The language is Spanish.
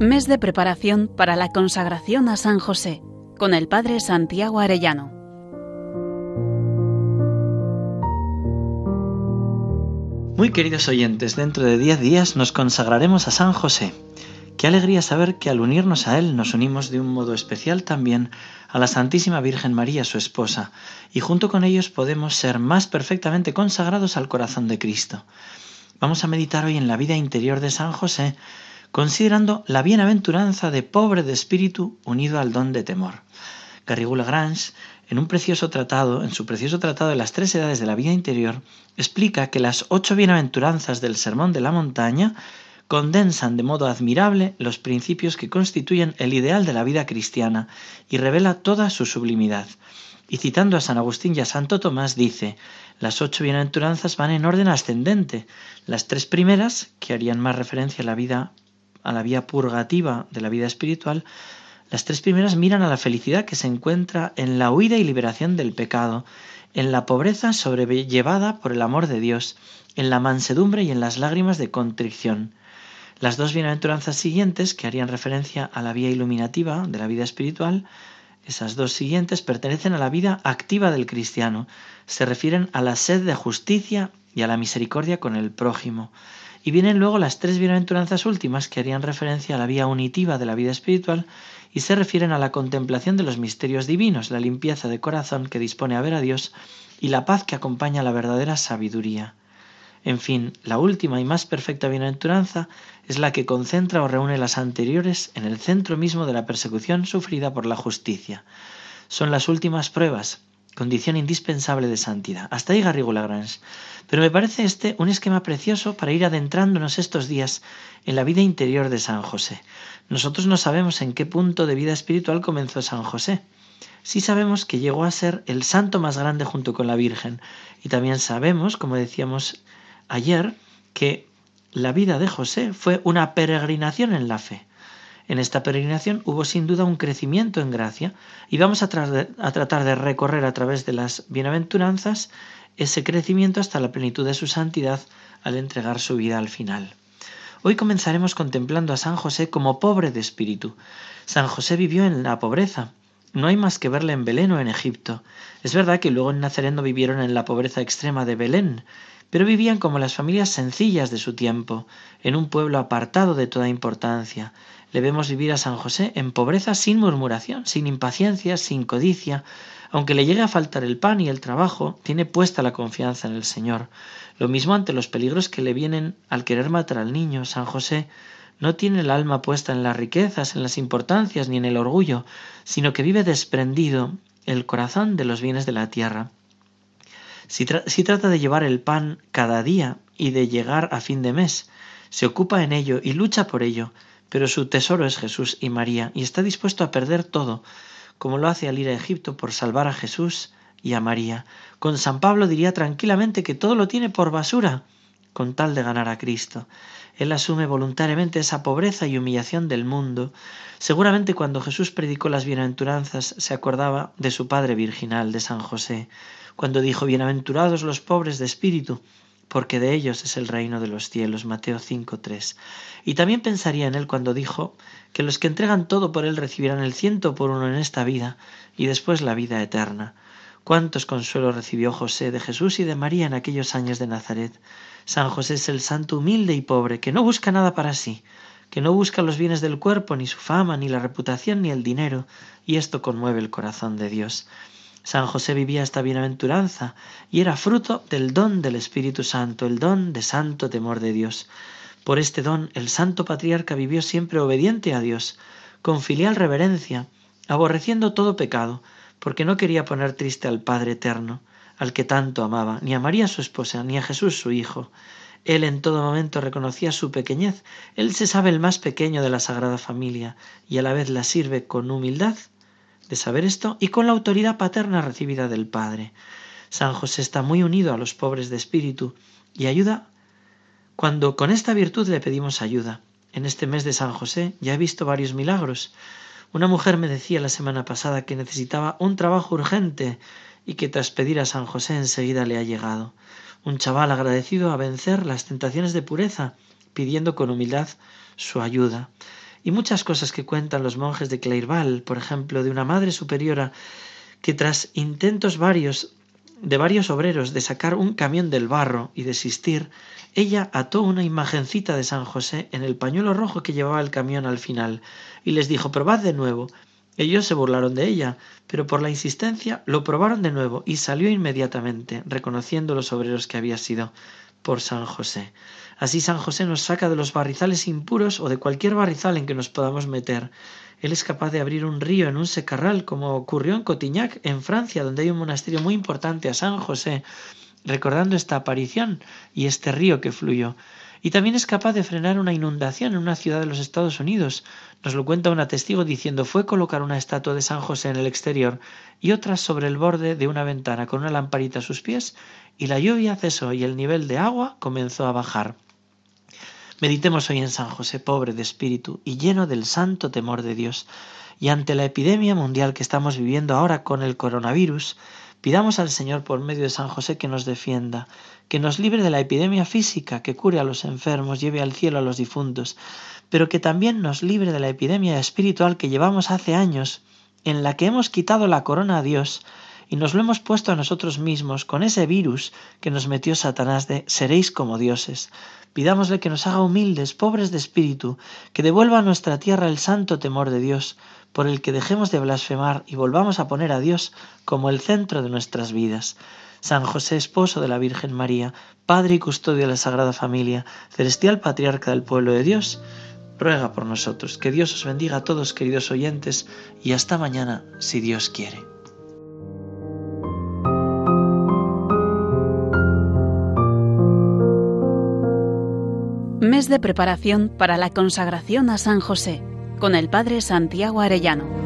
Mes de preparación para la consagración a San José con el Padre Santiago Arellano. Muy queridos oyentes, dentro de diez días nos consagraremos a San José. Qué alegría saber que al unirnos a Él nos unimos de un modo especial también a la Santísima Virgen María, su esposa, y junto con ellos podemos ser más perfectamente consagrados al corazón de Cristo. Vamos a meditar hoy en la vida interior de San José, considerando la bienaventuranza de pobre de espíritu unido al don de temor. Garrigou Lagrange, en un precioso tratado, en su precioso tratado de las tres edades de la vida interior, explica que las ocho bienaventuranzas del Sermón de la Montaña condensan de modo admirable los principios que constituyen el ideal de la vida cristiana y revela toda su sublimidad. Y citando a San Agustín y a Santo Tomás, dice, las ocho bienaventuranzas van en orden ascendente. Las tres primeras, que harían más referencia a la vida, a la vía purgativa de la vida espiritual, las tres primeras miran a la felicidad que se encuentra en la huida y liberación del pecado, en la pobreza sobrellevada por el amor de Dios, en la mansedumbre y en las lágrimas de contrición. Las dos bienaventuranzas siguientes, que harían referencia a la vía iluminativa de la vida espiritual, esas dos siguientes pertenecen a la vida activa del cristiano, se refieren a la sed de justicia y a la misericordia con el prójimo. Y vienen luego las tres bienaventuranzas últimas que harían referencia a la vía unitiva de la vida espiritual y se refieren a la contemplación de los misterios divinos, la limpieza de corazón que dispone a ver a Dios y la paz que acompaña la verdadera sabiduría. En fin, la última y más perfecta bienaventuranza es la que concentra o reúne las anteriores en el centro mismo de la persecución sufrida por la justicia. Son las últimas pruebas, condición indispensable de santidad. Hasta ahí Garrigou Lagrange. Pero me parece este un esquema precioso para ir adentrándonos estos días en la vida interior de San José. Nosotros no sabemos en qué punto de vida espiritual comenzó San José. Sí sabemos que llegó a ser el santo más grande junto con la Virgen. Y también sabemos, como decíamos ayer que la vida de José fue una peregrinación en la fe. En esta peregrinación hubo sin duda un crecimiento en gracia y vamos a, tratar de recorrer a través de las bienaventuranzas ese crecimiento hasta la plenitud de su santidad al entregar su vida al final. Hoy comenzaremos contemplando a San José como pobre de espíritu. San José vivió en la pobreza. No hay más que verle en Belén o en Egipto. Es verdad que luego en Nazaret no vivieron en la pobreza extrema de Belén, pero vivían como las familias sencillas de su tiempo, en un pueblo apartado de toda importancia. Le vemos vivir a San José en pobreza sin murmuración, sin impaciencia, sin codicia. Aunque le llegue a faltar el pan y el trabajo, tiene puesta la confianza en el Señor. Lo mismo ante los peligros que le vienen al querer matar al niño. San José no tiene el alma puesta en las riquezas, en las importancias ni en el orgullo, sino que vive desprendido el corazón de los bienes de la tierra. Si, trata de llevar el pan cada día y de llegar a fin de mes, se ocupa en ello y lucha por ello, pero su tesoro es Jesús y María, y está dispuesto a perder todo, como lo hace al ir a Egipto por salvar a Jesús y a María. Con San Pablo diría tranquilamente que todo lo tiene por basura, con tal de ganar a Cristo. Él asume voluntariamente esa pobreza y humillación del mundo. Seguramente cuando Jesús predicó las bienaventuranzas se acordaba de su Padre Virginal, de San José cuando dijo, Bienaventurados los pobres de espíritu, porque de ellos es el reino de los cielos. Mateo 5.3. Y también pensaría en él cuando dijo que los que entregan todo por él recibirán el ciento por uno en esta vida y después la vida eterna. Cuántos consuelos recibió José de Jesús y de María en aquellos años de Nazaret. San José es el santo humilde y pobre, que no busca nada para sí, que no busca los bienes del cuerpo, ni su fama, ni la reputación, ni el dinero, y esto conmueve el corazón de Dios. San José vivía esta bienaventuranza y era fruto del don del Espíritu Santo, el don de santo temor de Dios. Por este don el santo patriarca vivió siempre obediente a Dios, con filial reverencia, aborreciendo todo pecado, porque no quería poner triste al Padre eterno, al que tanto amaba, ni a María su esposa, ni a Jesús su Hijo. Él en todo momento reconocía su pequeñez, él se sabe el más pequeño de la Sagrada Familia, y a la vez la sirve con humildad de saber esto y con la autoridad paterna recibida del Padre. San José está muy unido a los pobres de espíritu y ayuda cuando con esta virtud le pedimos ayuda. En este mes de San José ya he visto varios milagros. Una mujer me decía la semana pasada que necesitaba un trabajo urgente y que tras pedir a San José enseguida le ha llegado. Un chaval agradecido a vencer las tentaciones de pureza, pidiendo con humildad su ayuda. Y muchas cosas que cuentan los monjes de Clairval, por ejemplo, de una madre superiora que tras intentos varios de varios obreros de sacar un camión del barro y desistir, ella ató una imagencita de San José en el pañuelo rojo que llevaba el camión al final y les dijo probad de nuevo. Ellos se burlaron de ella, pero por la insistencia lo probaron de nuevo y salió inmediatamente, reconociendo los obreros que había sido por San José. Así San José nos saca de los barrizales impuros o de cualquier barrizal en que nos podamos meter. Él es capaz de abrir un río en un secarral, como ocurrió en Cotignac, en Francia, donde hay un monasterio muy importante a San José, recordando esta aparición y este río que fluyó. Y también es capaz de frenar una inundación en una ciudad de los Estados Unidos. Nos lo cuenta un testigo diciendo fue colocar una estatua de San José en el exterior y otra sobre el borde de una ventana con una lamparita a sus pies y la lluvia cesó y el nivel de agua comenzó a bajar. Meditemos hoy en San José, pobre de espíritu y lleno del santo temor de Dios. Y ante la epidemia mundial que estamos viviendo ahora con el coronavirus, pidamos al Señor por medio de San José que nos defienda, que nos libre de la epidemia física, que cure a los enfermos, lleve al cielo a los difuntos, pero que también nos libre de la epidemia espiritual que llevamos hace años, en la que hemos quitado la corona a Dios y nos lo hemos puesto a nosotros mismos con ese virus que nos metió Satanás de seréis como dioses. Pidámosle que nos haga humildes, pobres de espíritu, que devuelva a nuestra tierra el santo temor de Dios, por el que dejemos de blasfemar y volvamos a poner a Dios como el centro de nuestras vidas. San José, esposo de la Virgen María, Padre y custodio de la Sagrada Familia, celestial patriarca del pueblo de Dios, ruega por nosotros. Que Dios os bendiga a todos, queridos oyentes, y hasta mañana, si Dios quiere. Mes de preparación para la consagración a San José con el Padre Santiago Arellano.